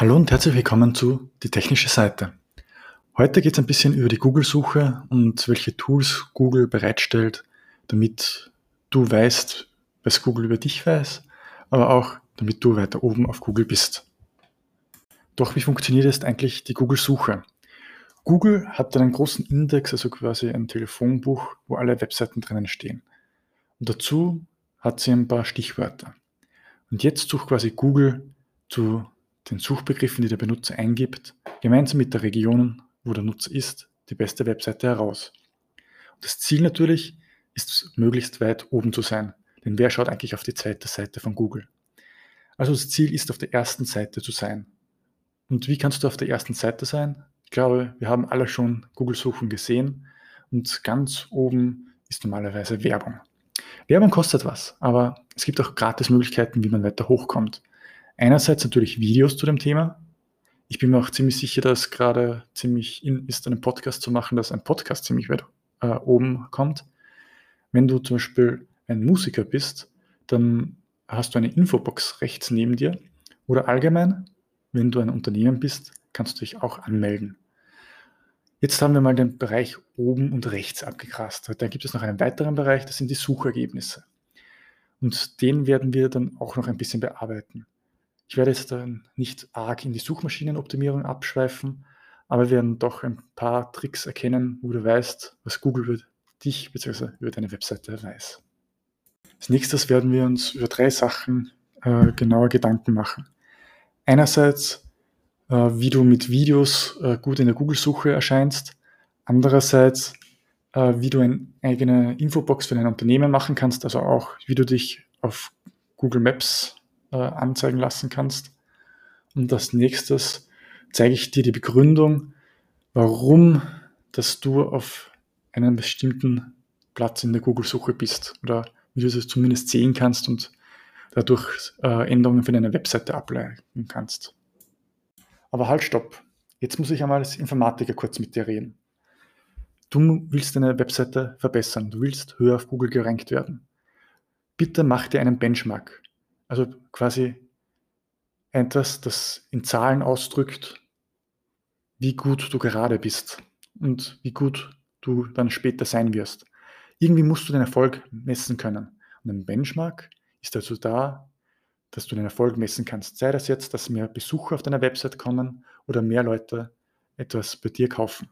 Hallo und herzlich willkommen zu Die technische Seite. Heute geht es ein bisschen über die Google-Suche und welche Tools Google bereitstellt, damit du weißt, was Google über dich weiß, aber auch damit du weiter oben auf Google bist. Doch wie funktioniert jetzt eigentlich die Google-Suche? Google hat einen großen Index, also quasi ein Telefonbuch, wo alle Webseiten drinnen stehen. Und dazu hat sie ein paar Stichwörter. Und jetzt sucht quasi Google zu den Suchbegriffen, die der Benutzer eingibt, gemeinsam mit der Region, wo der Nutzer ist, die beste Webseite heraus. Und das Ziel natürlich ist, möglichst weit oben zu sein. Denn wer schaut eigentlich auf die zweite Seite von Google? Also das Ziel ist, auf der ersten Seite zu sein. Und wie kannst du auf der ersten Seite sein? Ich glaube, wir haben alle schon Google-Suchen gesehen und ganz oben ist normalerweise Werbung. Werbung kostet was, aber es gibt auch Gratis-Möglichkeiten, wie man weiter hochkommt. Einerseits natürlich Videos zu dem Thema. Ich bin mir auch ziemlich sicher, dass gerade ziemlich in ist, einen Podcast zu machen, dass ein Podcast ziemlich weit äh, oben kommt. Wenn du zum Beispiel ein Musiker bist, dann hast du eine Infobox rechts neben dir. Oder allgemein, wenn du ein Unternehmen bist, kannst du dich auch anmelden. Jetzt haben wir mal den Bereich oben und rechts abgegrast. Da gibt es noch einen weiteren Bereich, das sind die Suchergebnisse. Und den werden wir dann auch noch ein bisschen bearbeiten. Ich werde jetzt dann nicht arg in die Suchmaschinenoptimierung abschweifen, aber wir werden doch ein paar Tricks erkennen, wo du weißt, was Google über dich bzw. über deine Webseite weiß. Als nächstes werden wir uns über drei Sachen äh, genauer Gedanken machen. Einerseits, äh, wie du mit Videos äh, gut in der Google-Suche erscheinst. Andererseits, äh, wie du eine eigene Infobox für dein Unternehmen machen kannst, also auch, wie du dich auf Google Maps äh, anzeigen lassen kannst. Und als nächstes zeige ich dir die Begründung, warum dass du auf einem bestimmten Platz in der Google-Suche bist oder wie du es zumindest sehen kannst und dadurch äh, Änderungen für deine Webseite ableiten kannst. Aber halt, stopp. Jetzt muss ich einmal als Informatiker kurz mit dir reden. Du willst deine Webseite verbessern, du willst höher auf Google gerankt werden. Bitte mach dir einen Benchmark. Also quasi etwas, das in Zahlen ausdrückt, wie gut du gerade bist und wie gut du dann später sein wirst. Irgendwie musst du den Erfolg messen können. Und ein Benchmark ist dazu da, dass du den Erfolg messen kannst. Sei das jetzt, dass mehr Besucher auf deiner Website kommen oder mehr Leute etwas bei dir kaufen.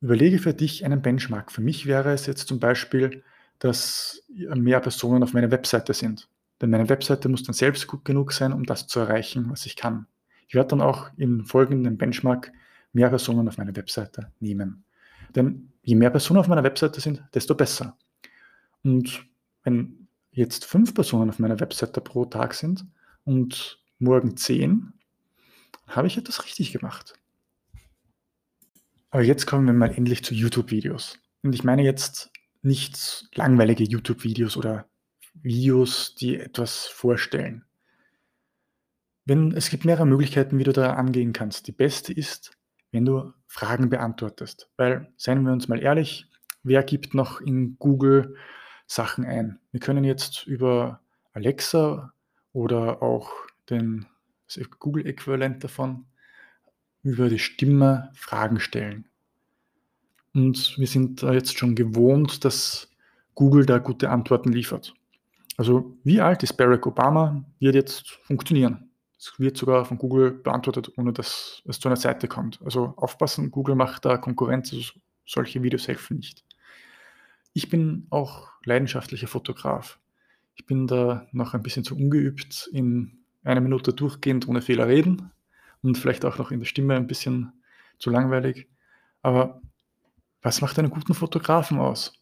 Überlege für dich einen Benchmark. Für mich wäre es jetzt zum Beispiel, dass mehr Personen auf meiner Webseite sind. Denn meine Webseite muss dann selbst gut genug sein, um das zu erreichen, was ich kann. Ich werde dann auch im folgenden Benchmark mehr Personen auf meiner Webseite nehmen. Denn je mehr Personen auf meiner Webseite sind, desto besser. Und wenn jetzt fünf Personen auf meiner Webseite pro Tag sind und morgen zehn, habe ich etwas richtig gemacht. Aber jetzt kommen wir mal endlich zu YouTube-Videos. Und ich meine jetzt nicht langweilige YouTube-Videos oder Videos, die etwas vorstellen. Wenn, es gibt mehrere Möglichkeiten, wie du da angehen kannst. Die beste ist, wenn du Fragen beantwortest. Weil, seien wir uns mal ehrlich, wer gibt noch in Google Sachen ein? Wir können jetzt über Alexa oder auch den Google-Äquivalent davon über die Stimme Fragen stellen. Und wir sind da jetzt schon gewohnt, dass Google da gute Antworten liefert. Also wie alt ist Barack Obama, wird jetzt funktionieren. Es wird sogar von Google beantwortet, ohne dass es zu einer Seite kommt. Also aufpassen, Google macht da Konkurrenz, also solche Videos helfen nicht. Ich bin auch leidenschaftlicher Fotograf. Ich bin da noch ein bisschen zu ungeübt, in einer Minute durchgehend ohne Fehler reden und vielleicht auch noch in der Stimme ein bisschen zu langweilig. Aber was macht einen guten Fotografen aus?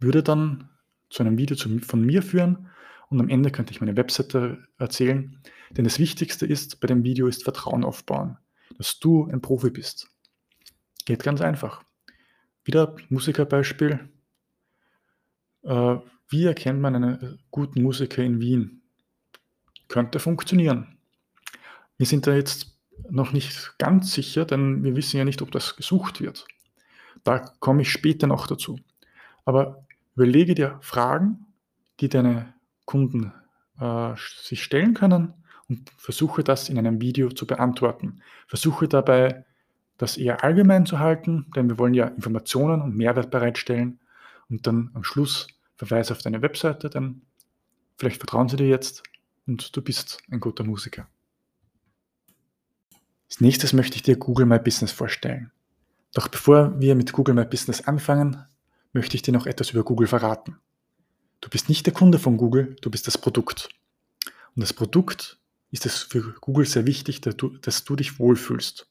Würde dann zu einem Video von mir führen und am Ende könnte ich meine Webseite erzählen. Denn das Wichtigste ist bei dem Video ist Vertrauen aufbauen, dass du ein Profi bist. Geht ganz einfach. Wieder Musikerbeispiel. Äh, wie erkennt man einen guten Musiker in Wien? Könnte funktionieren. Wir sind da jetzt noch nicht ganz sicher, denn wir wissen ja nicht, ob das gesucht wird. Da komme ich später noch dazu. Aber Überlege dir Fragen, die deine Kunden äh, sich stellen können und versuche das in einem Video zu beantworten. Versuche dabei, das eher allgemein zu halten, denn wir wollen ja Informationen und Mehrwert bereitstellen und dann am Schluss Verweis auf deine Webseite, denn vielleicht vertrauen sie dir jetzt und du bist ein guter Musiker. Als nächstes möchte ich dir Google My Business vorstellen. Doch bevor wir mit Google My Business anfangen, möchte ich dir noch etwas über Google verraten. Du bist nicht der Kunde von Google, du bist das Produkt. Und das Produkt ist es für Google sehr wichtig, dass du, dass du dich wohlfühlst.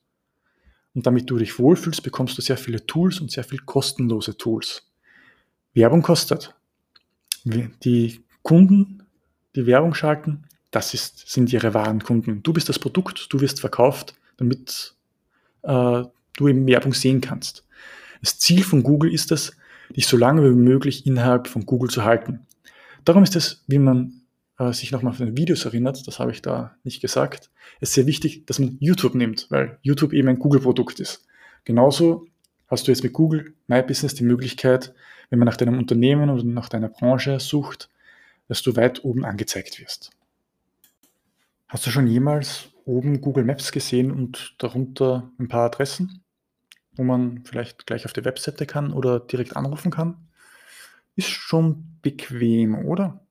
Und damit du dich wohlfühlst, bekommst du sehr viele Tools und sehr viel kostenlose Tools. Werbung kostet. Die Kunden, die Werbung schalten, das ist, sind ihre wahren Kunden. Du bist das Produkt, du wirst verkauft, damit äh, du eben Werbung sehen kannst. Das Ziel von Google ist es, dich so lange wie möglich innerhalb von Google zu halten. Darum ist es, wie man äh, sich nochmal auf den Videos erinnert, das habe ich da nicht gesagt, es ist sehr wichtig, dass man YouTube nimmt, weil YouTube eben ein Google-Produkt ist. Genauso hast du jetzt mit Google My Business die Möglichkeit, wenn man nach deinem Unternehmen oder nach deiner Branche sucht, dass du weit oben angezeigt wirst. Hast du schon jemals oben Google Maps gesehen und darunter ein paar Adressen? Wo man vielleicht gleich auf die Webseite kann oder direkt anrufen kann. Ist schon bequem, oder?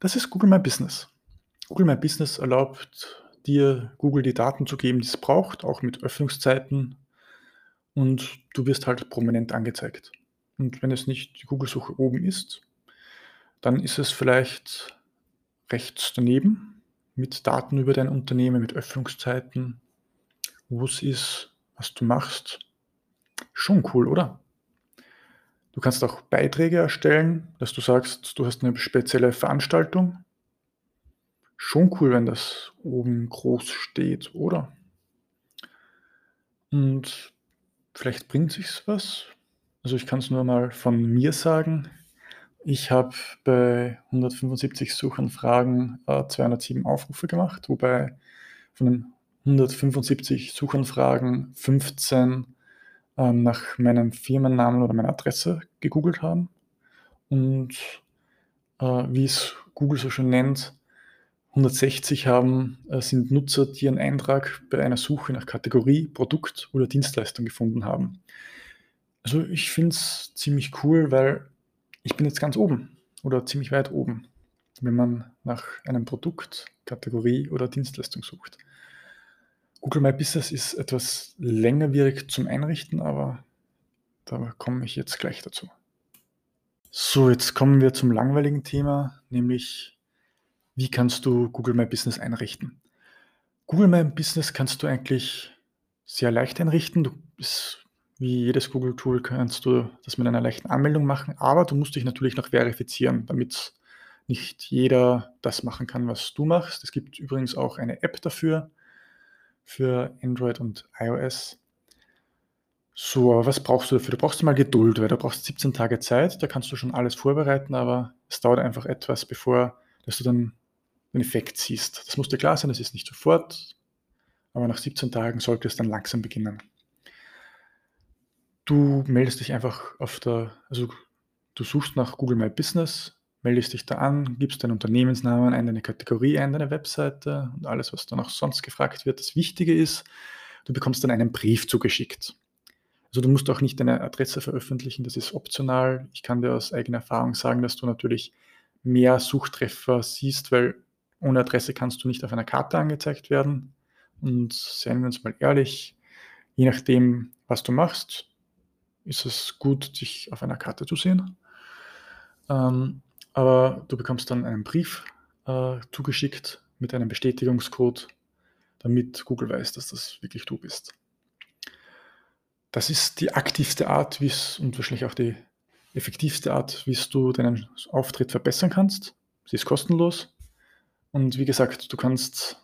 Das ist Google My Business. Google My Business erlaubt dir, Google die Daten zu geben, die es braucht, auch mit Öffnungszeiten. Und du wirst halt prominent angezeigt. Und wenn es nicht die Google-Suche oben ist, dann ist es vielleicht rechts daneben mit Daten über dein Unternehmen, mit Öffnungszeiten, wo es ist, was du machst. Schon cool, oder? Du kannst auch Beiträge erstellen, dass du sagst, du hast eine spezielle Veranstaltung. Schon cool, wenn das oben groß steht, oder? Und vielleicht bringt sich's was. Also ich kann es nur mal von mir sagen. Ich habe bei 175 Suchanfragen äh, 207 Aufrufe gemacht, wobei von den 175 Suchanfragen 15 ähm, nach meinem Firmennamen oder meiner Adresse gegoogelt haben. Und äh, wie es Google so schön nennt, 160 haben, äh, sind Nutzer, die einen Eintrag bei einer Suche nach Kategorie, Produkt oder Dienstleistung gefunden haben. Also ich finde es ziemlich cool, weil ich bin jetzt ganz oben oder ziemlich weit oben, wenn man nach einem Produkt, Kategorie oder Dienstleistung sucht. Google My Business ist etwas längerwierig zum Einrichten, aber da komme ich jetzt gleich dazu. So, jetzt kommen wir zum langweiligen Thema, nämlich wie kannst du Google My Business einrichten? Google My Business kannst du eigentlich sehr leicht einrichten. Du bist, wie jedes Google-Tool kannst du das mit einer leichten Anmeldung machen, aber du musst dich natürlich noch verifizieren, damit nicht jeder das machen kann, was du machst. Es gibt übrigens auch eine App dafür, für Android und iOS. So, aber was brauchst du dafür? Du brauchst mal Geduld, weil du brauchst 17 Tage Zeit, da kannst du schon alles vorbereiten, aber es dauert einfach etwas, bevor dass du dann den Effekt siehst. Das muss dir klar sein, das ist nicht sofort, aber nach 17 Tagen sollte es dann langsam beginnen. Du meldest dich einfach auf der, also du suchst nach Google My Business, meldest dich da an, gibst deinen Unternehmensnamen ein, deine Kategorie ein, deine Webseite und alles, was dann auch sonst gefragt wird. Das Wichtige ist, du bekommst dann einen Brief zugeschickt. Also du musst auch nicht deine Adresse veröffentlichen, das ist optional. Ich kann dir aus eigener Erfahrung sagen, dass du natürlich mehr Suchtreffer siehst, weil ohne Adresse kannst du nicht auf einer Karte angezeigt werden. Und seien wir uns mal ehrlich, je nachdem, was du machst, ist es gut, dich auf einer Karte zu sehen. Ähm, aber du bekommst dann einen Brief äh, zugeschickt mit einem Bestätigungscode, damit Google weiß, dass das wirklich du bist. Das ist die aktivste Art und wahrscheinlich auch die effektivste Art, wie du deinen Auftritt verbessern kannst. Sie ist kostenlos. Und wie gesagt, du kannst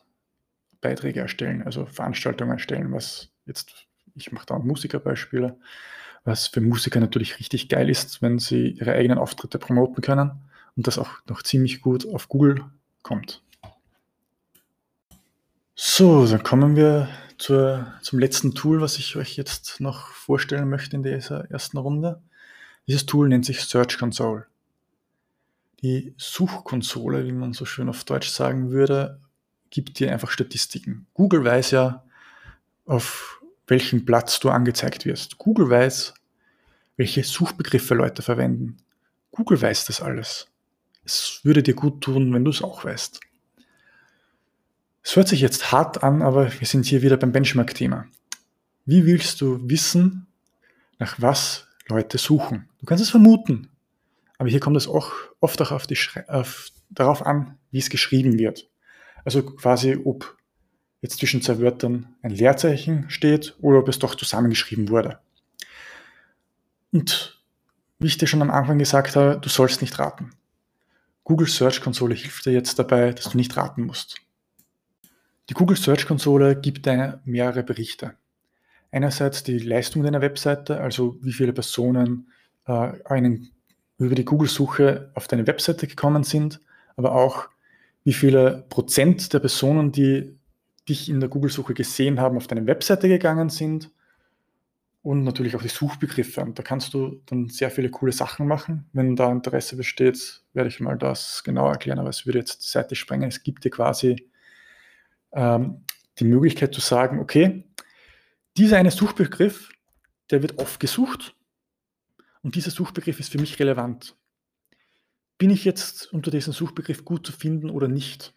Beiträge erstellen, also Veranstaltungen erstellen, was jetzt, ich mache da Musikerbeispiele, was für Musiker natürlich richtig geil ist, wenn sie ihre eigenen Auftritte promoten können und das auch noch ziemlich gut auf Google kommt. So, dann kommen wir zur, zum letzten Tool, was ich euch jetzt noch vorstellen möchte in dieser ersten Runde. Dieses Tool nennt sich Search Console. Die Suchkonsole, wie man so schön auf Deutsch sagen würde, gibt dir einfach Statistiken. Google weiß ja, auf welchem Platz du angezeigt wirst. Google weiß, welche Suchbegriffe Leute verwenden. Google weiß das alles. Es würde dir gut tun, wenn du es auch weißt. Es hört sich jetzt hart an, aber wir sind hier wieder beim Benchmark-Thema. Wie willst du wissen, nach was Leute suchen? Du kannst es vermuten, aber hier kommt es auch oft auch auf die auf, darauf an, wie es geschrieben wird. Also quasi, ob jetzt zwischen zwei Wörtern ein Leerzeichen steht oder ob es doch zusammengeschrieben wurde. Und wie ich dir schon am Anfang gesagt habe, du sollst nicht raten. Google Search Konsole hilft dir jetzt dabei, dass du nicht raten musst. Die Google Search Konsole gibt dir mehrere Berichte. Einerseits die Leistung deiner Webseite, also wie viele Personen äh, einen, über die Google-Suche auf deine Webseite gekommen sind, aber auch wie viele Prozent der Personen, die dich in der Google-Suche gesehen haben, auf deine Webseite gegangen sind und natürlich auch die Suchbegriffe. Und da kannst du dann sehr viele coole Sachen machen. Wenn da Interesse besteht, werde ich mal das genau erklären, aber es würde jetzt die Seite sprengen. Es gibt dir quasi ähm, die Möglichkeit zu sagen, okay, dieser eine Suchbegriff, der wird oft gesucht und dieser Suchbegriff ist für mich relevant. Bin ich jetzt unter diesem Suchbegriff gut zu finden oder nicht?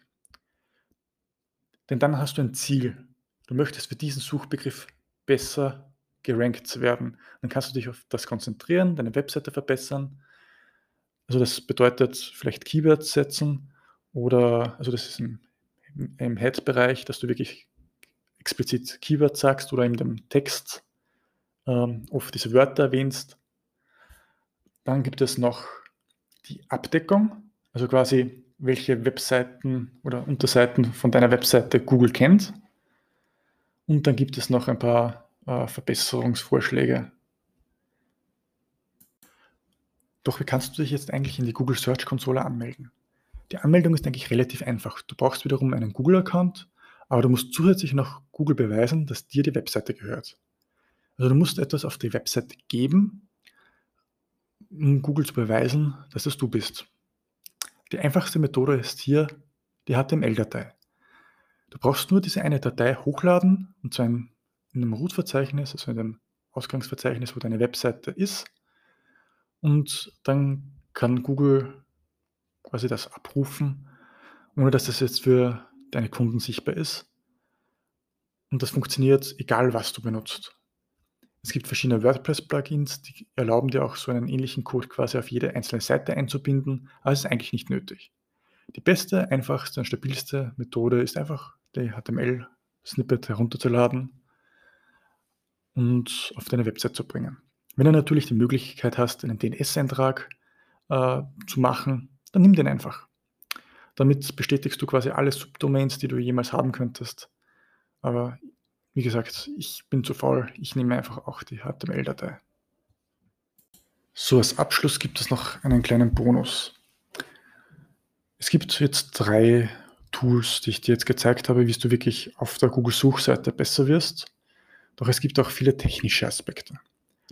Denn dann hast du ein Ziel. Du möchtest für diesen Suchbegriff besser gerankt zu werden. Dann kannst du dich auf das konzentrieren, deine Webseite verbessern. Also das bedeutet vielleicht Keywords setzen oder, also das ist im, im Head-Bereich, dass du wirklich explizit Keywords sagst oder in dem Text ähm, oft diese Wörter erwähnst. Dann gibt es noch die Abdeckung, also quasi welche Webseiten oder Unterseiten von deiner Webseite Google kennt. Und dann gibt es noch ein paar äh, Verbesserungsvorschläge. Doch wie kannst du dich jetzt eigentlich in die Google Search Konsole anmelden? Die Anmeldung ist eigentlich relativ einfach. Du brauchst wiederum einen Google-Account, aber du musst zusätzlich noch Google beweisen, dass dir die Webseite gehört. Also du musst etwas auf die Webseite geben, um Google zu beweisen, dass es du bist. Die einfachste Methode ist hier die HTML-Datei. Du brauchst nur diese eine Datei hochladen, und zwar ein in einem Root-Verzeichnis, also in dem Ausgangsverzeichnis, wo deine Webseite ist. Und dann kann Google quasi das abrufen, ohne dass das jetzt für deine Kunden sichtbar ist. Und das funktioniert egal, was du benutzt. Es gibt verschiedene WordPress-Plugins, die erlauben dir auch so einen ähnlichen Code quasi auf jede einzelne Seite einzubinden, aber es ist eigentlich nicht nötig. Die beste, einfachste und stabilste Methode ist einfach die HTML-Snippet herunterzuladen und auf deine Website zu bringen. Wenn du natürlich die Möglichkeit hast, einen DNS-Eintrag äh, zu machen, dann nimm den einfach. Damit bestätigst du quasi alle Subdomains, die du jemals haben könntest. Aber wie gesagt, ich bin zu faul. Ich nehme einfach auch die HTML-Datei. So, als Abschluss gibt es noch einen kleinen Bonus. Es gibt jetzt drei Tools, die ich dir jetzt gezeigt habe, wie du wirklich auf der Google-Suchseite besser wirst. Doch es gibt auch viele technische Aspekte.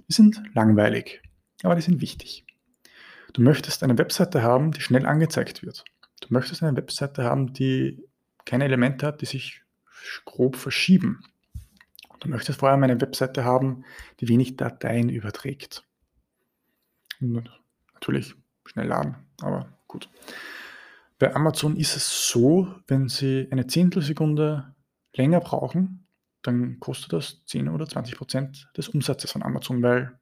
Die sind langweilig, aber die sind wichtig. Du möchtest eine Webseite haben, die schnell angezeigt wird. Du möchtest eine Webseite haben, die keine Elemente hat, die sich grob verschieben. Du möchtest vor allem eine Webseite haben, die wenig Dateien überträgt. Und natürlich schnell laden, aber gut. Bei Amazon ist es so, wenn Sie eine Zehntelsekunde länger brauchen, dann kostet das 10 oder 20 Prozent des Umsatzes von Amazon, weil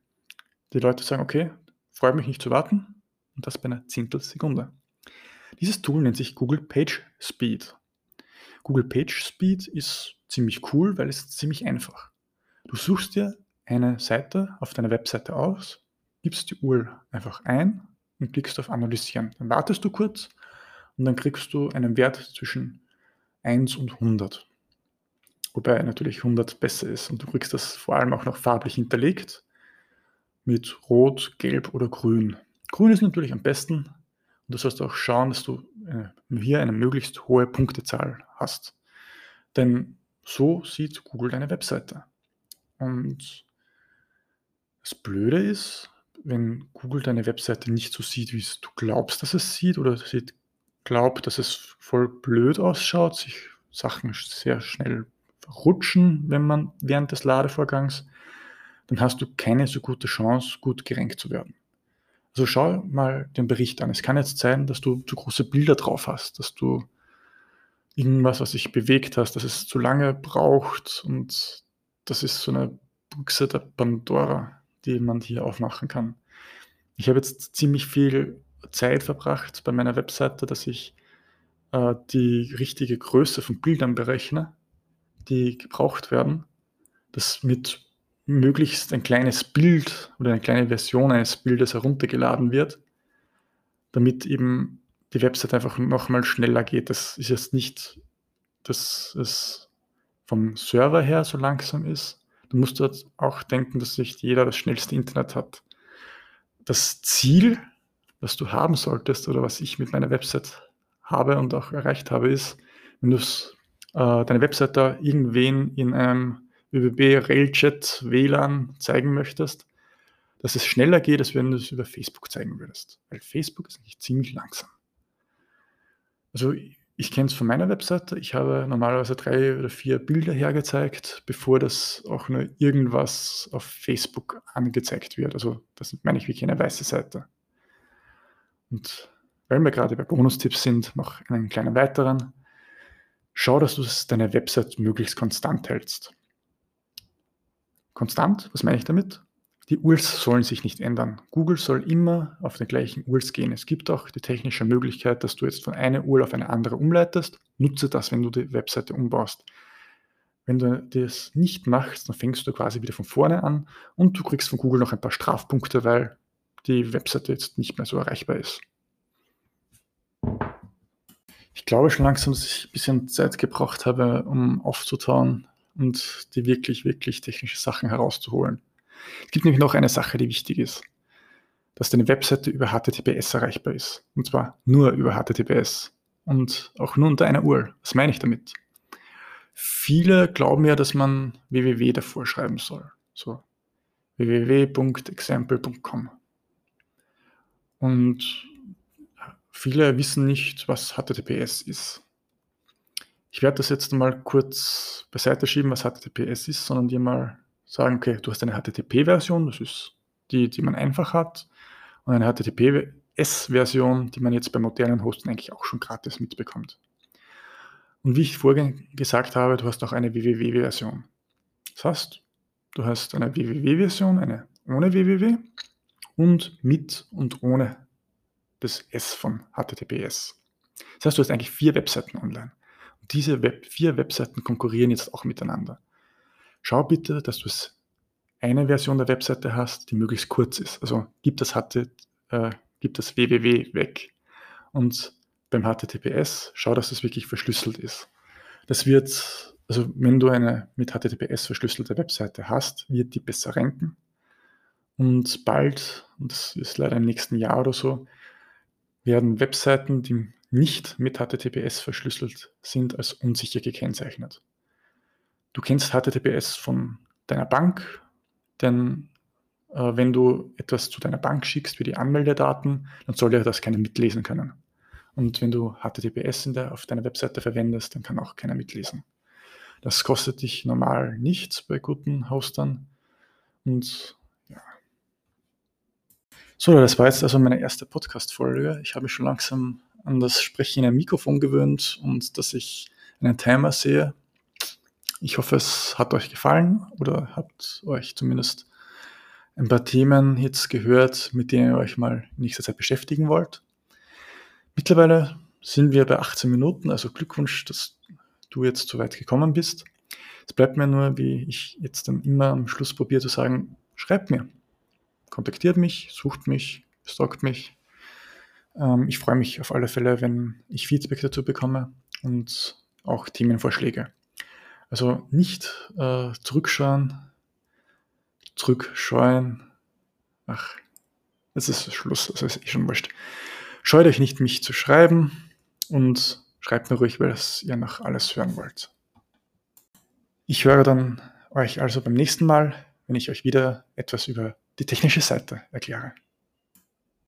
die Leute sagen, okay, freut mich nicht zu warten und das bei einer Zehntelsekunde. Dieses Tool nennt sich Google Page Speed. Google Page Speed ist ziemlich cool, weil es ziemlich einfach. Du suchst dir eine Seite auf deiner Webseite aus, gibst die URL einfach ein und klickst auf Analysieren. Dann wartest du kurz und dann kriegst du einen Wert zwischen 1 und 100. Wobei natürlich 100 besser ist und du kriegst das vor allem auch noch farblich hinterlegt mit Rot, Gelb oder Grün. Grün ist natürlich am besten und du sollst auch schauen, dass du äh, hier eine möglichst hohe Punktezahl hast. Denn so sieht Google deine Webseite. Und das Blöde ist, wenn Google deine Webseite nicht so sieht, wie du glaubst, dass es sieht, oder glaubt, dass es voll blöd ausschaut, sich Sachen sehr schnell rutschen, wenn man während des Ladevorgangs, dann hast du keine so gute Chance, gut gerankt zu werden. Also schau mal den Bericht an. Es kann jetzt sein, dass du zu große Bilder drauf hast, dass du irgendwas, was sich bewegt hast, dass es zu lange braucht und das ist so eine Büchse der Pandora, die man hier aufmachen kann. Ich habe jetzt ziemlich viel Zeit verbracht bei meiner Webseite, dass ich äh, die richtige Größe von Bildern berechne, die gebraucht werden, dass mit möglichst ein kleines Bild oder eine kleine Version eines Bildes heruntergeladen wird, damit eben die Website einfach nochmal schneller geht. Das ist jetzt nicht, dass es vom Server her so langsam ist. Du musst dort auch denken, dass nicht jeder das schnellste Internet hat. Das Ziel, was du haben solltest oder was ich mit meiner Website habe und auch erreicht habe, ist, wenn du äh, deine Website da irgendwen in einem ÖBB Railjet WLAN zeigen möchtest, dass es schneller geht, als wenn du es über Facebook zeigen würdest. Weil Facebook ist eigentlich ziemlich langsam. Also ich kenne es von meiner Webseite. Ich habe normalerweise drei oder vier Bilder hergezeigt, bevor das auch nur irgendwas auf Facebook angezeigt wird. Also das meine ich wirklich eine weiße Seite. Und weil wir gerade bei Bonustipps sind, noch einen kleinen weiteren. Schau, dass du deine Website möglichst konstant hältst. Konstant, was meine ich damit? Die URLs sollen sich nicht ändern. Google soll immer auf den gleichen URLs gehen. Es gibt auch die technische Möglichkeit, dass du jetzt von einer URL auf eine andere umleitest. Nutze das, wenn du die Webseite umbaust. Wenn du das nicht machst, dann fängst du quasi wieder von vorne an und du kriegst von Google noch ein paar Strafpunkte, weil die Webseite jetzt nicht mehr so erreichbar ist. Ich glaube schon langsam, dass ich ein bisschen Zeit gebraucht habe, um aufzutauen, und die wirklich, wirklich technische Sachen herauszuholen. Es gibt nämlich noch eine Sache, die wichtig ist, dass deine Webseite über HTTPS erreichbar ist. Und zwar nur über HTTPS und auch nur unter einer URL. Was meine ich damit? Viele glauben ja, dass man www davor schreiben soll. So www.example.com. Und viele wissen nicht, was HTTPS ist. Ich werde das jetzt mal kurz beiseite schieben, was HTTPS ist, sondern dir mal sagen, okay, du hast eine HTTP-Version, das ist die, die man einfach hat, und eine HTTPS-Version, die man jetzt bei modernen Hosten eigentlich auch schon gratis mitbekommt. Und wie ich vorhin gesagt habe, du hast auch eine www-Version. Das heißt, du hast eine www-Version, eine ohne www und mit und ohne das S von HTTPS. Das heißt, du hast eigentlich vier Webseiten online diese Web vier Webseiten konkurrieren jetzt auch miteinander. Schau bitte, dass du es eine Version der Webseite hast, die möglichst kurz ist. Also gib das, HT, äh, gib das www weg. Und beim HTTPS schau, dass es wirklich verschlüsselt ist. Das wird, also wenn du eine mit HTTPS verschlüsselte Webseite hast, wird die besser ranken. Und bald, und das ist leider im nächsten Jahr oder so, werden Webseiten, die nicht mit HTTPS verschlüsselt sind, als unsicher gekennzeichnet. Du kennst HTTPS von deiner Bank, denn äh, wenn du etwas zu deiner Bank schickst, wie die Anmeldedaten, dann soll ja das keiner mitlesen können. Und wenn du HTTPS der, auf deiner Webseite verwendest, dann kann auch keiner mitlesen. Das kostet dich normal nichts bei guten Hostern. Und. So, das war jetzt also meine erste Podcast-Folge. Ich habe mich schon langsam an das Sprechen in einem Mikrofon gewöhnt und dass ich einen Timer sehe. Ich hoffe, es hat euch gefallen oder habt euch zumindest ein paar Themen jetzt gehört, mit denen ihr euch mal in nächster Zeit beschäftigen wollt. Mittlerweile sind wir bei 18 Minuten, also Glückwunsch, dass du jetzt so weit gekommen bist. Es bleibt mir nur, wie ich jetzt dann immer am Schluss probiere zu sagen, schreibt mir, kontaktiert mich, sucht mich, stalkt mich, ähm, ich freue mich auf alle Fälle, wenn ich Feedback dazu bekomme und auch Themenvorschläge. Also nicht äh, zurückschauen, zurückscheuen. Ach, es ist Schluss, also ist eh schon wurscht. Scheut euch nicht, mich zu schreiben und schreibt mir ruhig, weil ihr noch alles hören wollt. Ich höre dann euch also beim nächsten Mal, wenn ich euch wieder etwas über die technische Seite erkläre.